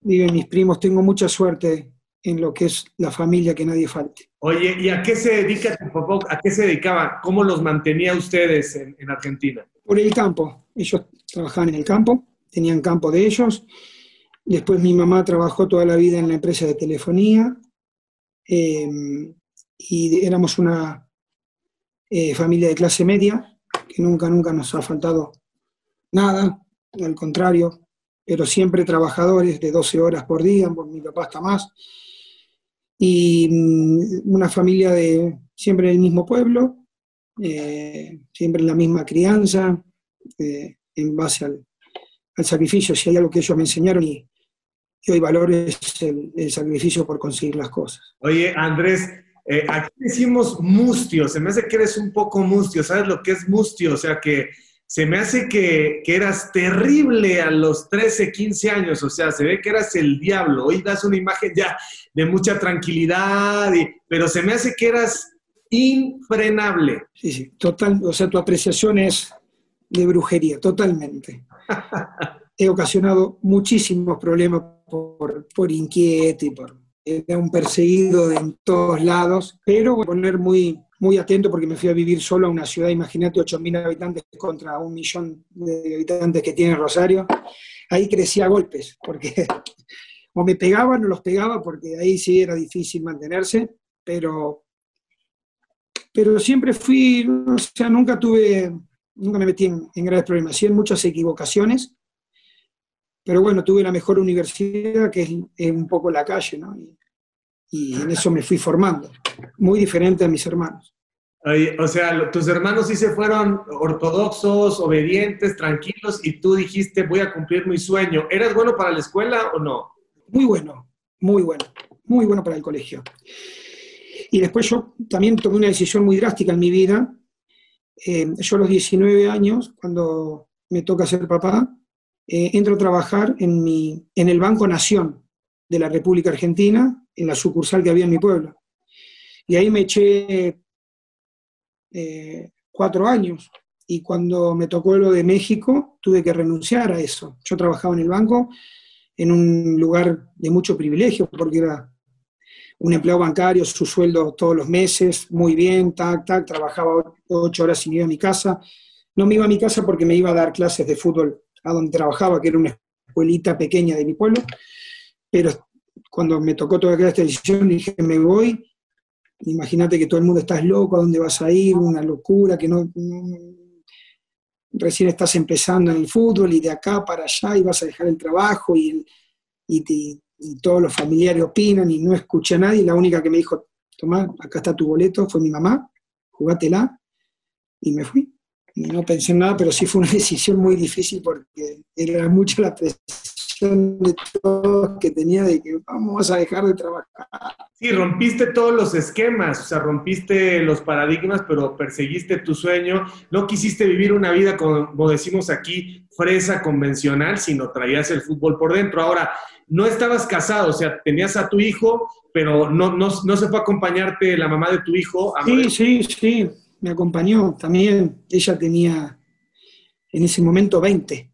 viven mis primos, tengo mucha suerte en lo que es la familia que nadie falte. Oye, ¿y a qué se dedica tu papá? ¿A qué se dedicaba? ¿Cómo los mantenía ustedes en, Argentina? Por el campo. Ellos trabajaban en el campo, tenían campo de ellos. Después mi mamá trabajó toda la vida en la empresa de telefonía. Em, y éramos una eh, familia de clase media, que nunca, nunca nos ha faltado nada, al contrario, pero siempre trabajadores de 12 horas por día, por mi papá hasta más y mm, una familia de siempre el mismo pueblo, eh, siempre la misma crianza, eh, en base al, sacrificio, si hay algo que ellos me enseñaron y, hoy valoro es el, sacrificio por conseguir las cosas. Oye, Andrés, eh, aquí decimos mustio, se me hace que eres un poco mustio, ¿sabes lo que es mustio? O sea, que se me hace que, eras terrible a los 13, 15 años, o sea, se ve que eras el diablo. Hoy das una imagen ya de mucha tranquilidad, pero se me hace que eras infrenable. Sí, sí, total, o sea, tu apreciación es de brujería, totalmente. He ocasionado muchísimos problemas por, por inquieto y por era un perseguido de en todos lados, pero voy a poner muy, muy atento porque me fui a vivir solo a una ciudad, imagínate, 8.000 habitantes contra un millón de habitantes que tiene Rosario. Ahí crecía a golpes, porque o me pegaban o los pegaba, porque ahí sí era difícil mantenerse, pero, pero siempre fui, o sea, nunca tuve, nunca me metí en, graves problemas, sí en muchas equivocaciones, pero bueno, tuve la mejor universidad, que es, un poco la calle, ¿no? En eso me fui formando, muy diferente a mis hermanos. O sea, tus hermanos sí se fueron ortodoxos, obedientes, tranquilos, y tú dijiste, voy a cumplir mi sueño. ¿Eras bueno para la escuela o no? Muy bueno, muy bueno, muy bueno para el colegio. Y después yo también tomé una decisión muy drástica en mi vida. Eh, yo a los 19 años, cuando me toca ser papá, eh, entro a trabajar en, mi, en el Banco Nación de la República Argentina, en la sucursal que había en mi pueblo. Y ahí me eché eh, cuatro años. Y cuando me tocó lo de México, tuve que renunciar a eso. Yo trabajaba en el banco en un lugar de mucho privilegio, porque era un empleado bancario, su sueldo todos los meses, muy bien, tac, tac, trabajaba ocho horas me iba a mi casa. No me iba a mi casa porque me iba a dar clases de fútbol a donde trabajaba, que era una escuelita pequeña de mi pueblo, pero cuando me tocó toda esta decisión dije, me voy Imagínate que todo el mundo estás loco, ¿a dónde vas a ir? Una locura, que no, recién estás empezando en el fútbol y de acá para allá y vas a dejar el trabajo y, y, todos los familiares opinan y no escuché a nadie. La única que me dijo, tomá, acá está tu boleto, fue mi mamá, jugátela y me fui. Y no pensé en nada, pero sí fue una decisión muy difícil porque era mucha la presión de todos que tenía de que vamos a dejar de trabajar. Sí, rompiste todos los esquemas, o sea, rompiste los paradigmas, pero perseguiste tu sueño. No quisiste vivir una vida, como decimos aquí, fresa convencional, sino traías el fútbol por dentro. Ahora, no estabas casado, o sea, tenías a tu hijo, pero no, no, no se fue a acompañarte la mamá de tu hijo. sí, sí, sí, me acompañó también. Ella tenía en ese momento 20,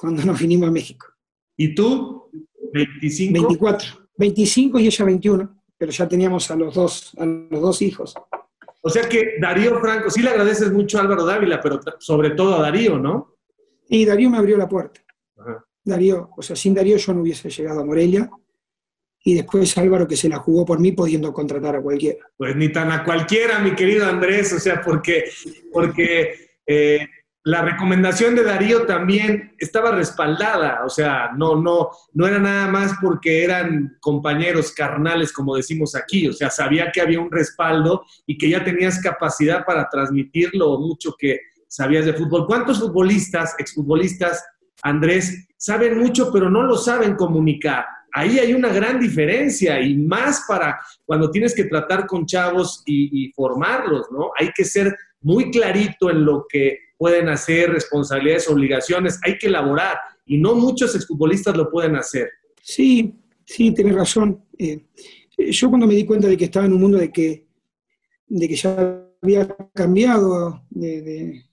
cuando nos vinimos a México. ¿Y tú? 25. 24. 25 y ella 21, pero ya teníamos a los dos, a los dos hijos. O sea que Darío Franco, sí le agradeces mucho a Álvaro Dávila, pero sobre todo a Darío, ¿no? Y Darío me abrió la puerta. Darío, o sea, sin Darío yo no hubiese llegado a Morelia. Y después Álvaro que se la jugó por mí pudiendo contratar a cualquiera. Pues ni tan a cualquiera, mi querido Andrés, o sea, porque, porque eh, la recomendación de Darío también estaba respaldada, o sea, no, no, no era nada más porque eran compañeros carnales, como decimos aquí, o sea, sabía que había un respaldo y que ya tenías capacidad para transmitir lo mucho que sabías de fútbol. ¿Cuántos futbolistas, exfutbolistas, Andrés, saben mucho pero no lo saben comunicar? Ahí hay una gran diferencia y más para cuando tienes que tratar con chavos y, y formarlos, ¿no? Hay que ser muy clarito en lo que pueden hacer, responsabilidades, obligaciones, hay que elaborar y no muchos exfutbolistas lo pueden hacer. Sí, sí, tienes razón. Eh, yo cuando me di cuenta de que estaba en un mundo de que, de que ya había cambiado de,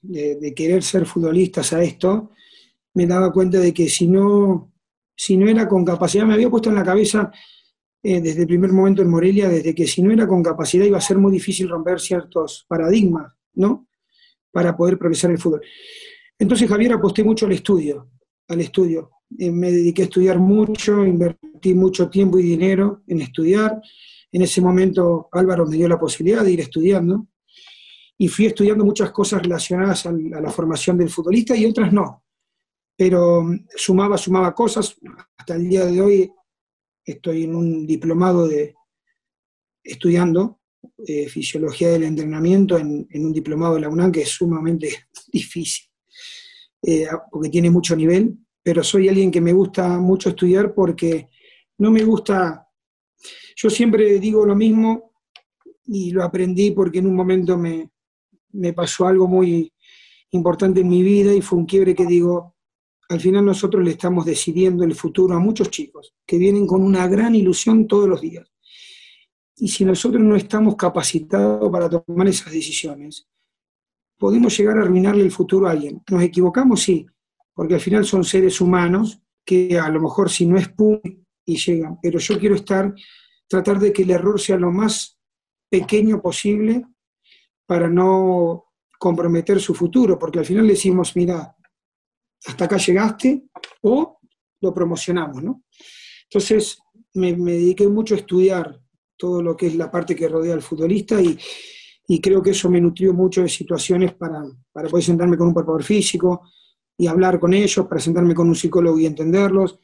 querer ser futbolistas a esto, me daba cuenta de que si no, si no era con capacidad, me había puesto en la cabeza eh, desde el primer momento en Morelia, desde que si no era con capacidad iba a ser muy difícil romper ciertos paradigmas, ¿no? Para poder progresar en el fútbol. Entonces, Javier, aposté mucho al estudio, al estudio. Eh, me dediqué a estudiar mucho, invertí mucho tiempo y dinero en estudiar. En ese momento Álvaro me dio la posibilidad de ir estudiando y fui estudiando muchas cosas relacionadas a la formación del futbolista y otras no. Pero mm, sumaba, sumaba cosas. Hasta el día de hoy estoy en un diplomado de estudiando eh, fisiología del entrenamiento en, un diplomado de la UNAM que es sumamente difícil, eh, porque tiene mucho nivel pero soy alguien que me gusta mucho estudiar porque no me gusta, yo siempre digo lo mismo y lo aprendí porque en un momento me, me pasó algo muy importante en mi vida y fue un quiebre que digo, al final nosotros le estamos decidiendo el futuro a muchos chicos que vienen con una gran ilusión todos los días. Y si nosotros no estamos capacitados para tomar esas decisiones, podemos llegar a arruinarle el futuro a alguien. ¿Nos equivocamos? Sí, porque al final son seres humanos que a lo mejor si no es pum y llegan, pero yo quiero estar, tratar de que el error sea lo más pequeño posible para no comprometer su futuro, porque al final decimos, mira, hasta acá llegaste, o lo promocionamos, ¿no? Entonces me, me dediqué mucho a estudiar todo lo que es la parte que rodea al futbolista y, y creo que eso me nutrió mucho de situaciones para, para poder sentarme con un preparador físico y hablar con ellos, para sentarme con un psicólogo y entenderlos,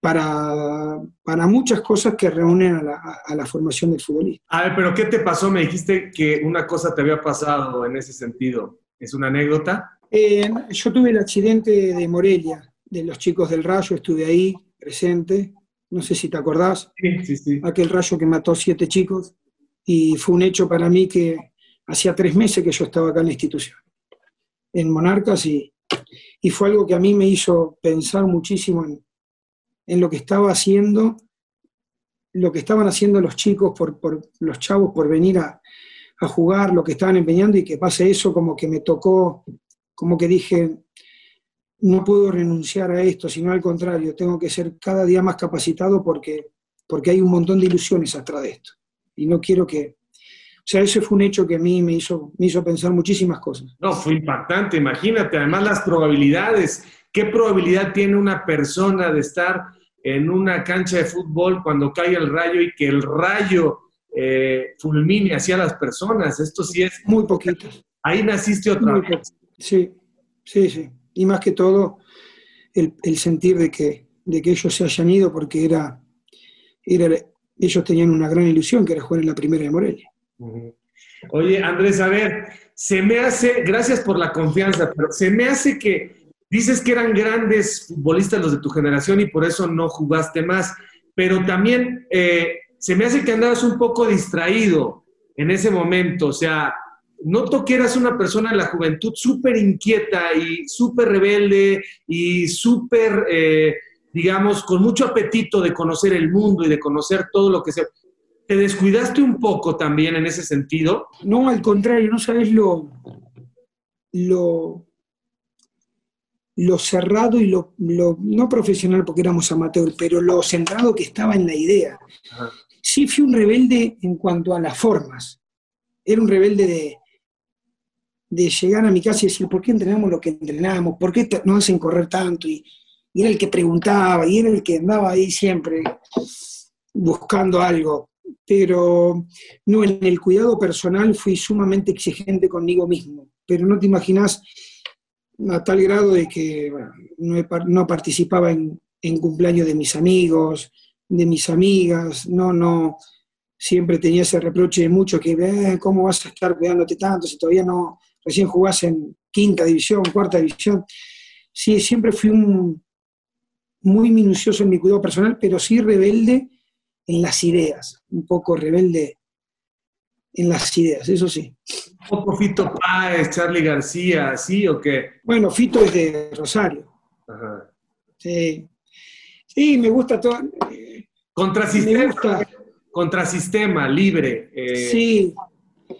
para, para muchas cosas que reúnen a la, a la, formación del futbolista. A ver, pero ¿qué te pasó? Me dijiste que una cosa te había pasado en ese sentido. ¿Es una anécdota? Eh, yo tuve el accidente de Morelia, de los chicos del Rayo, estuve ahí presente, no sé si te acordás, sí, sí, sí. aquel rayo que mató siete chicos, y fue un hecho para mí que hacía tres meses que yo estaba acá en la institución, en Monarcas, y, y fue algo que a mí me hizo pensar muchísimo en, en lo que estaba haciendo, lo que estaban haciendo los chicos, por, por los chavos, por venir a, a, jugar, lo que estaban empeñando, y que pase eso como que me tocó, como que dije, no puedo renunciar a esto, sino al contrario, tengo que ser cada día más capacitado porque, porque hay un montón de ilusiones atrás de esto. Y no quiero que, o sea, ese fue un hecho que a mí me hizo, me hizo pensar muchísimas cosas. No, fue impactante, imagínate, además las probabilidades. ¿Qué probabilidad tiene una persona de estar en una cancha de fútbol cuando cae el rayo y que el rayo eh, fulmine hacia las personas? Esto sí es... Muy poquito. Ahí naciste otra Muy vez. Sí, sí, sí. Y más que todo, el, sentir de que, de que ellos se hayan ido porque era, era, ellos tenían una gran ilusión que era jugar en la primera de Morelia. Oye, Andrés, a ver, se me hace, gracias por la confianza, pero se me hace que dices que eran grandes futbolistas los de tu generación y por eso no jugaste más, pero también eh, se me hace que andabas un poco distraído en ese momento, o sea, noto que eras una persona en la juventud súper inquieta y súper rebelde y súper, eh, digamos, con mucho apetito de conocer el mundo y de conocer todo lo que se... ¿Te descuidaste un poco también en ese sentido? No, al contrario, no sabes lo, lo, lo cerrado y lo, lo, no profesional porque éramos amateur, pero lo centrado que estaba en la idea. Ajá. Sí fui un rebelde en cuanto a las formas. Era un rebelde de, de llegar a mi casa y decir, ¿por qué entrenamos lo que entrenamos? ¿Por qué nos hacen correr tanto? Y, y era el que preguntaba, y era el que andaba ahí siempre buscando algo pero no, en el cuidado personal fui sumamente exigente conmigo mismo, pero no te imaginas a tal grado de que no, no, participaba en, en, cumpleaños de mis amigos, de mis amigas, no, no, siempre tenía ese reproche de mucho que, eh, ¿cómo vas a estar cuidándote tanto si todavía no, recién jugás en quinta división, cuarta división? Sí, siempre fui un, muy minucioso en mi cuidado personal, pero sí rebelde en las ideas, un poco rebelde en las ideas, eso sí. ¿Un poco Fito Páez, Charlie García, sí o qué? Bueno, Fito es de Rosario. Ajá. Sí. Sí, me gusta todo. Contrasistema, me gusta. contrasistema libre. Eh, sí.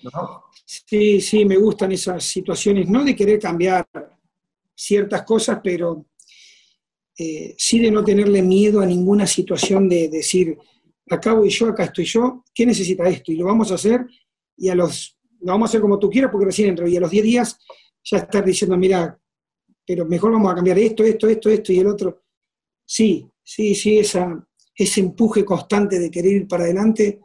¿No? Sí, sí, me gustan esas situaciones, no de querer cambiar ciertas cosas, pero eh, sí de no tenerle miedo a ninguna situación de decir, acá voy yo, acá estoy yo, ¿qué necesita esto? Y lo vamos a hacer, y a los, lo vamos a hacer como tú quieras, porque recién entro, y a los 10 días ya estar diciendo, mira, pero mejor vamos a cambiar esto, esto, esto, esto y el otro. Sí, sí, sí, esa, ese empuje constante de querer ir para adelante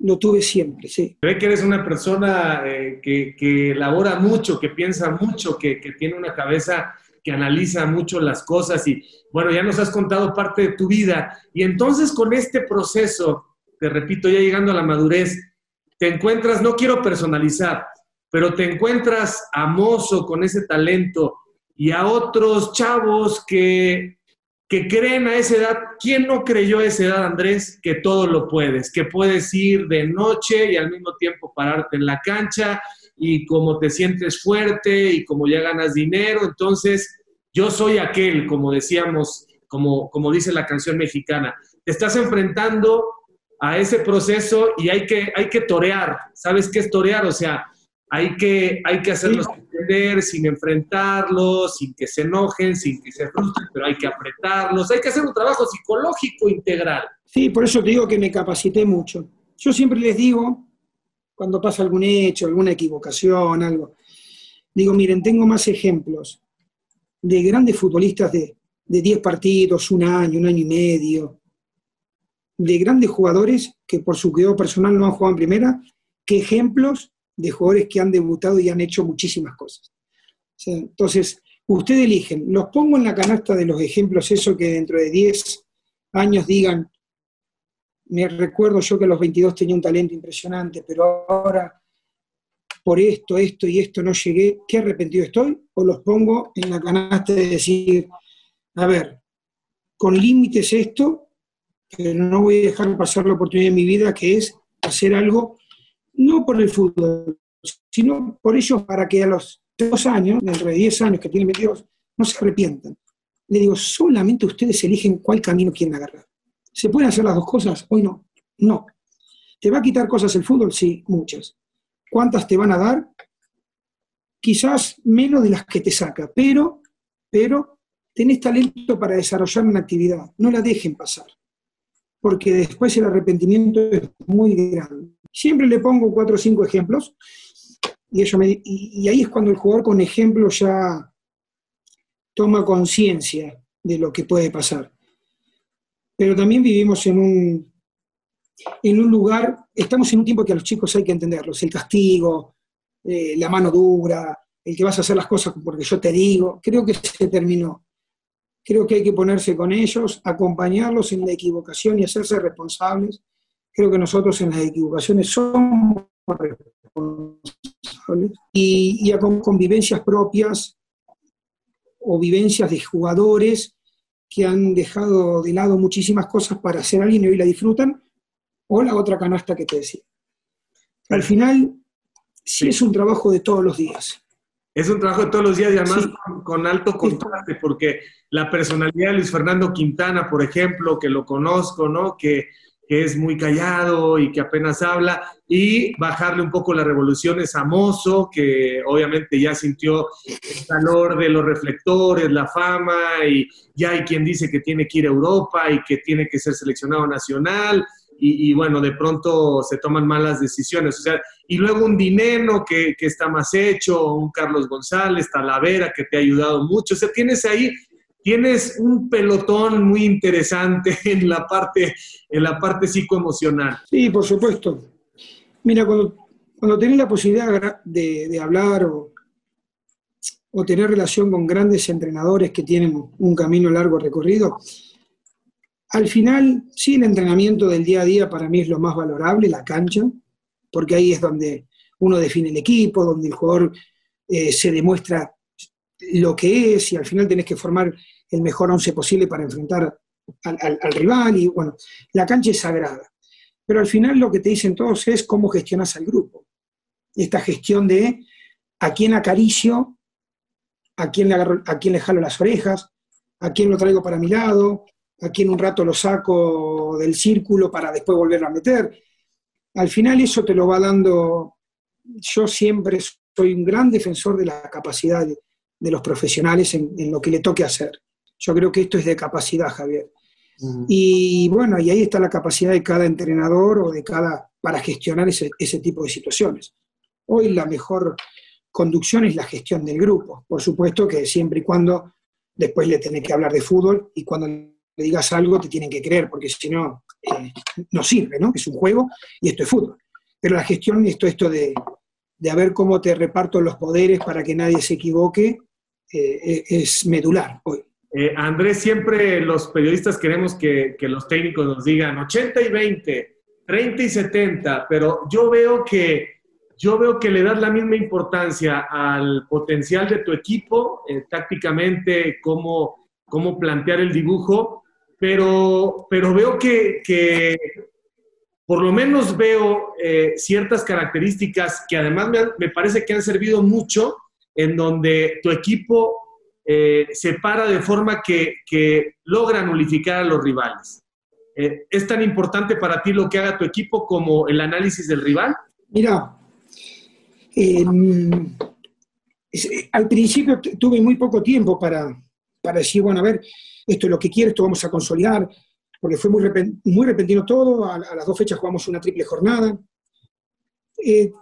lo tuve siempre, sí. Ve que eres una persona eh, que, que, elabora mucho, que piensa mucho, que, que tiene una cabeza que analiza mucho las cosas y bueno, ya nos has contado parte de tu vida y entonces con este proceso, te repito, ya llegando a la madurez, te encuentras, no quiero personalizar, pero te encuentras a Mozo con ese talento y a otros chavos que que creen a esa edad. ¿Quién no creyó a esa edad, Andrés, que todo lo puedes? Que puedes ir de noche y al mismo tiempo pararte en la cancha y como te sientes fuerte y como ya ganas dinero. Entonces, yo soy aquel, como decíamos, como, como dice la canción mexicana. Te estás enfrentando a ese proceso y hay que, hay que torear. ¿Sabes qué es torear? O sea, hay que, hay que hacerlos entender sin enfrentarlos, sin que se enojen, sin que se frustren, pero hay que apretarlos, hay que hacer un trabajo psicológico integral. Sí, por eso te digo que me capacité mucho. Yo siempre les digo, cuando pasa algún hecho, alguna equivocación, algo, digo, miren, tengo más ejemplos de grandes futbolistas de, de 10 partidos, un año, un año y medio, de grandes jugadores que por su cuidado personal no han jugado en primera, que ejemplos de jugadores que han debutado y han hecho muchísimas cosas. entonces, ustedes eligen, los pongo en la canasta de los ejemplos, eso que dentro de 10 años digan, me recuerdo yo que a los 22 tenía un talento impresionante, pero ahora por esto, esto y esto no llegué, qué arrepentido estoy, o los pongo en la canasta de decir, a ver, con límites esto, pero no voy a dejar pasar la oportunidad de mi vida, que es hacer algo no por el fútbol, sino por ellos para que a los dos años, dentro de diez años que tienen metidos, no se arrepientan. Le digo, solamente ustedes eligen cuál camino quieren agarrar. ¿Se pueden hacer las dos cosas? Hoy no. No. ¿Te va a quitar cosas el fútbol? Sí, muchas. ¿Cuántas te van a dar? Quizás menos de las que te saca, pero, pero tenés talento para desarrollar una actividad. No la dejen pasar, porque después el arrepentimiento es muy grande. Siempre le pongo cuatro o cinco ejemplos y, y, ahí es cuando el jugador con ejemplos ya toma conciencia de lo que puede pasar. Pero también vivimos en un, en un lugar, estamos en un tiempo que a los chicos hay que entenderlos, el castigo, eh, la mano dura, el que vas a hacer las cosas porque yo te digo, creo que se terminó. Creo que hay que ponerse con ellos, acompañarlos en la equivocación y hacerse responsables Creo que nosotros en las equivocaciones somos responsables y, con, vivencias propias o vivencias de jugadores que han dejado de lado muchísimas cosas para hacer alguien y hoy la disfrutan, o la otra canasta que te decía. Al final, sí, es un trabajo de todos los días. Es un trabajo de todos los días y además con, alto contraste, porque la personalidad de Luis Fernando Quintana, por ejemplo, que lo conozco, ¿no? Que que es muy callado y que apenas habla, y bajarle un poco las revoluciones a Mozo, que obviamente ya sintió el calor de los reflectores, la fama, y ya hay quien dice que tiene que ir a Europa y que tiene que ser seleccionado nacional, y, bueno, de pronto se toman malas decisiones. O sea, y luego un Dineno que, que está más hecho, un Carlos González, Talavera, que te ha ayudado mucho. O sea, tienes ahí tienes un pelotón muy interesante en la parte, en la parte psicoemocional. Sí, por supuesto. Mira, cuando, cuando tenés la posibilidad de, hablar o, o, tener relación con grandes entrenadores que tienen un camino largo recorrido, al final, sí, el entrenamiento del día a día para mí es lo más valorable, la cancha, porque ahí es donde uno define el equipo, donde el jugador eh, se demuestra lo que es y al final tenés que formar el mejor once posible para enfrentar al, rival y bueno, la cancha es sagrada. Pero al final lo que te dicen todos es cómo gestionas al grupo. Esta gestión de a quién acaricio, a quién le, a quién le jalo las orejas, a quién lo traigo para mi lado, a quién un rato lo saco del círculo para después volverlo a meter. Al final eso te lo va dando, yo siempre soy un gran defensor de la capacidad de, de los profesionales en, lo que le toque hacer. Yo creo que esto es de capacidad, Javier. Y bueno, y ahí está la capacidad de cada entrenador o de cada para gestionar ese, tipo de situaciones. Hoy la mejor conducción es la gestión del grupo. Por supuesto que siempre y cuando después le tenés que hablar de fútbol y cuando le digas algo te tienen que creer, porque si no, eh, no sirve, ¿no? Es un juego y esto es fútbol. Pero la gestión, esto, esto de, de ver cómo te reparto los poderes para que nadie se equivoque, eh, es medular. Eh, Andrés, siempre los periodistas queremos que, los técnicos nos digan 80 y 20, 30 y 70, pero yo veo que yo veo que le das la misma importancia al potencial de tu equipo, eh, tácticamente, cómo, cómo plantear el dibujo, pero, pero veo que, por lo menos veo eh, ciertas características que además me, parece que han servido mucho en donde tu equipo eh, se para de forma que, logra nulificar a los rivales. Eh, ¿Es tan importante para ti lo que haga tu equipo como el análisis del rival? Mira, al principio tuve muy poco tiempo para, para decir, bueno, a ver, esto es lo que quiero, esto vamos a consolidar, porque fue muy, muy repentino todo, a, las dos fechas jugamos una triple jornada. Eh,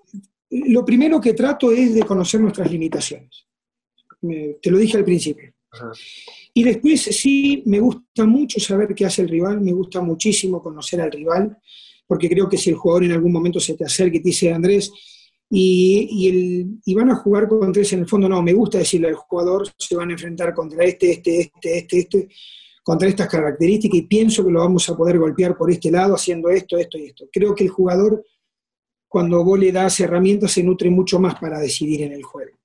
lo primero que trato es de conocer nuestras limitaciones. te lo dije al principio. Y después sí, me gusta mucho saber qué hace el rival, me gusta muchísimo conocer al rival, porque creo que si el jugador en algún momento se te acerca y te dice, Andrés, y, el, y, van a jugar contra ese, en el fondo no, me gusta decirle al jugador, se van a enfrentar contra este, este, este, este, este, contra estas características y pienso que lo vamos a poder golpear por este lado haciendo esto, esto y esto. Creo que el jugador, cuando vos le das herramientas, se nutre mucho más para decidir en el juego.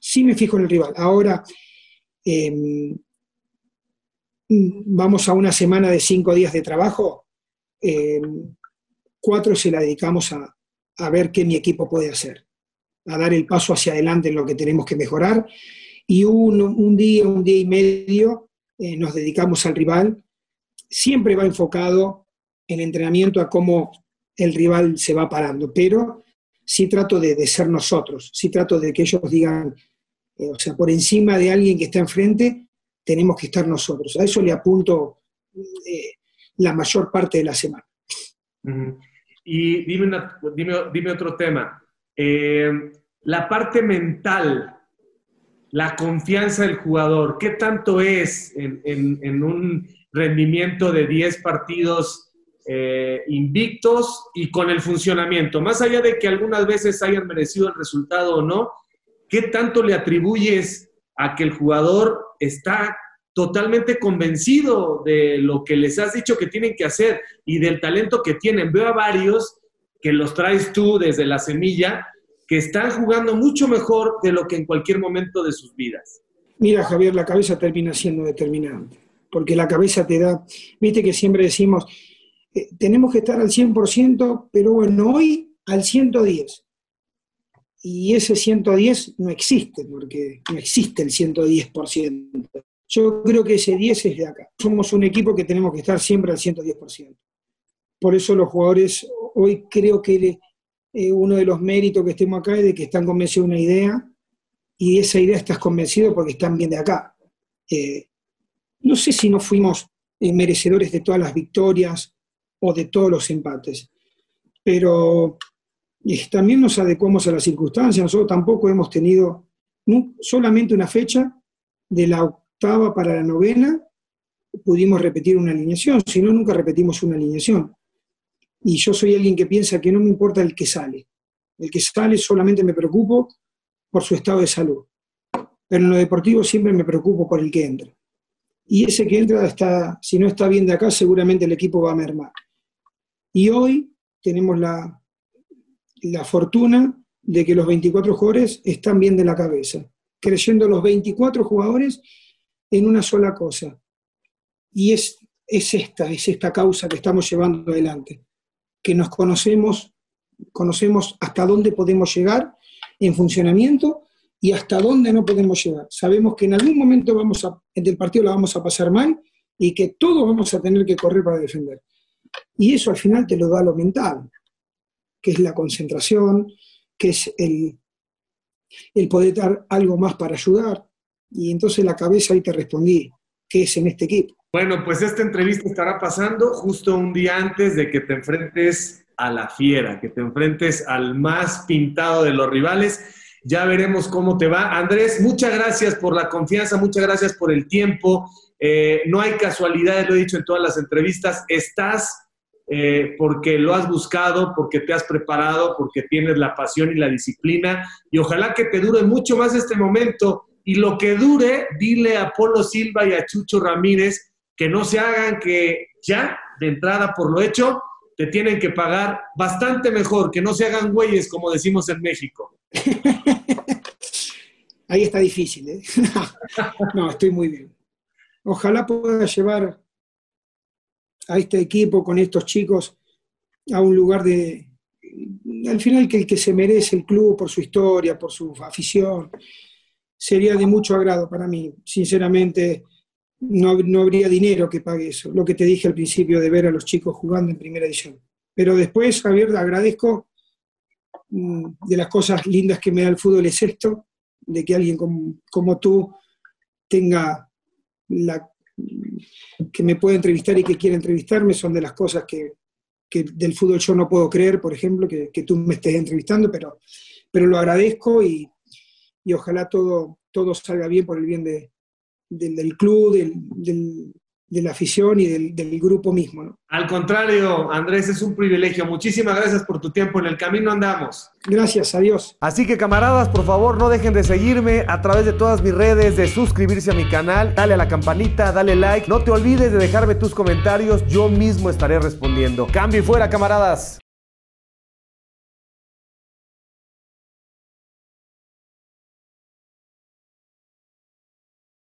Sí me fijo en el rival. Ahora, em, vamos a una semana de cinco días de trabajo, em, cuatro se la dedicamos a, a ver qué mi equipo puede hacer, a dar el paso hacia adelante en lo que tenemos que mejorar. Y un, día, un día y medio eh, nos dedicamos al rival. Siempre va enfocado el entrenamiento a cómo el rival se va parando, pero sí trato de, ser nosotros, sí trato de que ellos digan, eh, o sea, por encima de alguien que está enfrente, tenemos que estar nosotros. A eso le apunto eh, la mayor parte de la semana. Y dime, dime, otro tema. Eh, la parte mental, la confianza del jugador, ¿qué tanto es en, un rendimiento de 10 partidos eh, invictos y con el funcionamiento? Más allá de que algunas veces hayan merecido el resultado o no, ¿qué tanto le atribuyes a que el jugador está totalmente convencido de lo que les has dicho que tienen que hacer y del talento que tienen. Veo a varios que los traes tú desde la semilla, que están jugando mucho mejor de lo que en cualquier momento de sus vidas. Mira, Javier, la cabeza termina siendo determinante, porque la cabeza te da, viste que siempre decimos, eh, tenemos que estar al 100%, pero bueno, hoy al 110. Y ese 110 no existe, porque no existe el 110%. Yo creo que ese 10 es de acá. Somos un equipo que tenemos que estar siempre al 110%. Por eso los jugadores, hoy creo que eh, uno de los méritos que estemos acá es de que están convencidos de una idea y de esa idea estás convencido porque están bien de acá. Eh, no sé si no fuimos eh, merecedores de todas las victorias o de todos los empates, pero también nos adecuamos a las circunstancias. Nosotros tampoco hemos tenido solamente una fecha de la octava para la novena, pudimos repetir una alineación, si no, nunca repetimos una alineación. Y yo soy alguien que piensa que no me importa el que sale. El que sale solamente me preocupo por su estado de salud. Pero en lo deportivo siempre me preocupo por el que entra. Y ese que entra, está, si no está bien de acá, seguramente el equipo va a mermar. Y hoy tenemos la, la fortuna de que los 24 jugadores están bien de la cabeza, creyendo los 24 jugadores en una sola cosa. Y es, es esta, es esta causa que estamos llevando adelante. Que nos conocemos, conocemos hasta dónde podemos llegar en funcionamiento y hasta dónde no podemos llegar. Sabemos que en algún momento vamos a, del partido la vamos a pasar mal y que todos vamos a tener que correr para defender. Y eso al final te lo da lo mental, que es la concentración, que es el, el poder dar algo más para ayudar, y entonces la cabeza ahí te respondí, ¿qué es en este equipo? Bueno, pues esta entrevista estará pasando justo un día antes de que te enfrentes a la fiera, que te enfrentes al más pintado de los rivales. Ya veremos cómo te va. Andrés, muchas gracias por la confianza, muchas gracias por el tiempo. Eh, no hay casualidades, lo he dicho en todas las entrevistas. Estás eh, porque lo has buscado, porque te has preparado, porque tienes la pasión y la disciplina. Y ojalá que te dure mucho más este momento y lo que dure, dile a Polo Silva y a Chucho Ramírez que no se hagan que ya, de entrada por lo hecho, te tienen que pagar bastante mejor, que no se hagan güeyes, como decimos en México. Ahí está difícil, ¿eh? no, estoy muy bien. Ojalá pueda llevar a este equipo con estos chicos a un lugar de, al final que el que se merece el club por su historia, por su afición, sería de mucho agrado para mí. Sinceramente, no, no habría dinero que pague eso, lo que te dije al principio de ver a los chicos jugando en primera edición. Pero después, Javier, agradezco mm, de las cosas lindas que me da el fútbol es esto, de que alguien como, como tú tenga la que me pueda entrevistar y que quiera entrevistarme, son de las cosas que, que del fútbol yo no puedo creer, por ejemplo, que, tú me estés entrevistando, pero, pero lo agradezco y, y ojalá todo, todo salga bien por el bien de, del, del club, del, de la afición y del, del grupo mismo. ¿no? Al contrario, Andrés, es un privilegio. Muchísimas gracias por tu tiempo. En el camino andamos. Gracias, adiós. Así que camaradas, por favor, no dejen de seguirme a través de todas mis redes, de suscribirse a mi canal, dale a la campanita, dale like. No te olvides de dejarme tus comentarios, yo mismo estaré respondiendo. Cambio y fuera, camaradas.